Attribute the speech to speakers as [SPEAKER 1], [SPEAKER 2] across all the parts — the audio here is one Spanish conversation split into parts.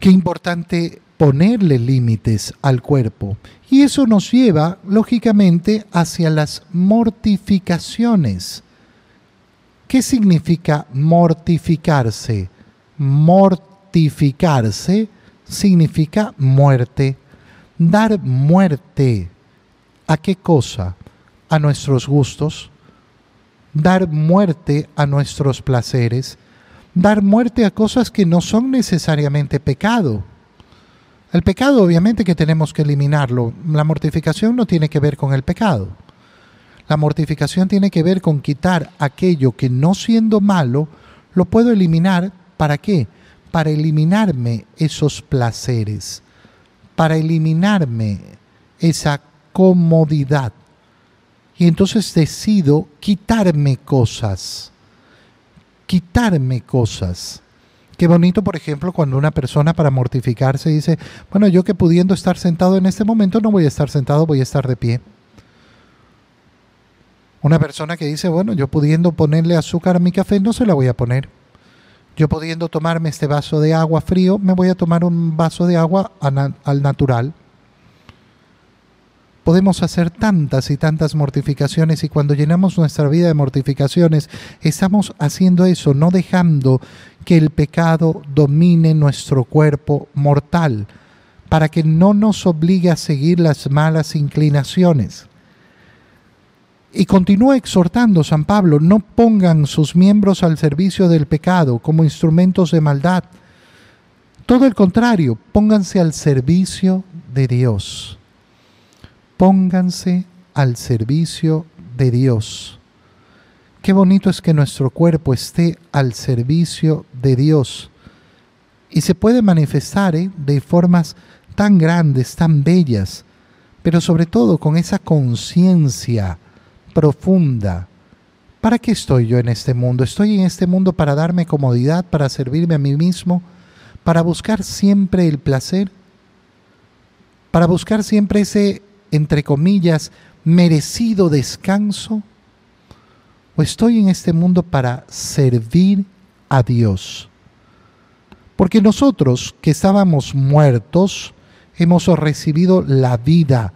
[SPEAKER 1] Qué importante ponerle límites al cuerpo. Y eso nos lleva, lógicamente, hacia las mortificaciones. ¿Qué significa mortificarse? Mortificarse significa muerte. Dar muerte. ¿A qué cosa? A nuestros gustos. Dar muerte a nuestros placeres. Dar muerte a cosas que no son necesariamente pecado el pecado obviamente que tenemos que eliminarlo. La mortificación no tiene que ver con el pecado. La mortificación tiene que ver con quitar aquello que no siendo malo, lo puedo eliminar. ¿Para qué? Para eliminarme esos placeres, para eliminarme esa comodidad. Y entonces decido quitarme cosas, quitarme cosas. Qué bonito, por ejemplo, cuando una persona para mortificarse dice, bueno, yo que pudiendo estar sentado en este momento no voy a estar sentado, voy a estar de pie. Una persona que dice, bueno, yo pudiendo ponerle azúcar a mi café no se la voy a poner. Yo pudiendo tomarme este vaso de agua frío, me voy a tomar un vaso de agua al natural podemos hacer tantas y tantas mortificaciones y cuando llenamos nuestra vida de mortificaciones, estamos haciendo eso, no dejando que el pecado domine nuestro cuerpo mortal, para que no nos obligue a seguir las malas inclinaciones. Y continúa exhortando San Pablo, no pongan sus miembros al servicio del pecado como instrumentos de maldad. Todo el contrario, pónganse al servicio de Dios pónganse al servicio de Dios. Qué bonito es que nuestro cuerpo esté al servicio de Dios. Y se puede manifestar ¿eh? de formas tan grandes, tan bellas, pero sobre todo con esa conciencia profunda. ¿Para qué estoy yo en este mundo? ¿Estoy en este mundo para darme comodidad, para servirme a mí mismo, para buscar siempre el placer, para buscar siempre ese entre comillas, merecido descanso? ¿O estoy en este mundo para servir a Dios? Porque nosotros que estábamos muertos, hemos recibido la vida.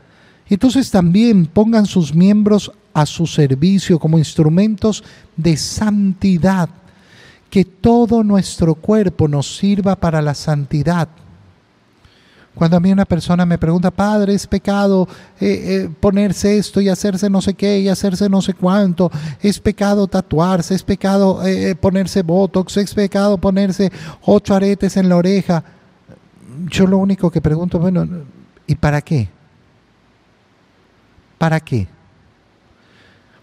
[SPEAKER 1] Entonces también pongan sus miembros a su servicio como instrumentos de santidad. Que todo nuestro cuerpo nos sirva para la santidad cuando a mí una persona me pregunta, padre, es pecado eh, eh, ponerse esto y hacerse no sé qué y hacerse no sé cuánto, es pecado tatuarse, es pecado eh, ponerse botox, es pecado ponerse ocho aretes en la oreja. Yo lo único que pregunto, bueno, ¿y para qué? ¿Para qué?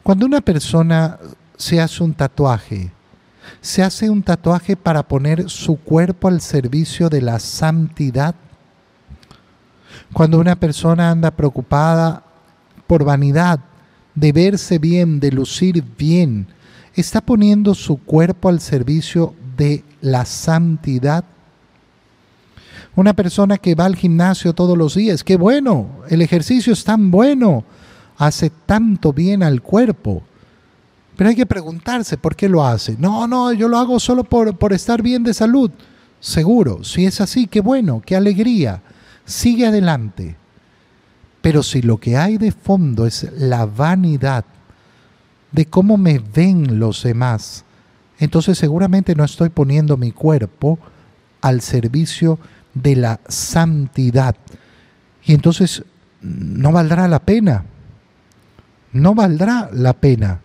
[SPEAKER 1] Cuando una persona se hace un tatuaje, se hace un tatuaje para poner su cuerpo al servicio de la santidad cuando una persona anda preocupada por vanidad, de verse bien, de lucir bien, está poniendo su cuerpo al servicio de la santidad. Una persona que va al gimnasio todos los días, qué bueno, el ejercicio es tan bueno, hace tanto bien al cuerpo. Pero hay que preguntarse por qué lo hace. No, no, yo lo hago solo por, por estar bien de salud. Seguro, si es así, qué bueno, qué alegría sigue adelante. Pero si lo que hay de fondo es la vanidad de cómo me ven los demás, entonces seguramente no estoy poniendo mi cuerpo al servicio de la santidad. Y entonces no valdrá la pena. No valdrá la pena.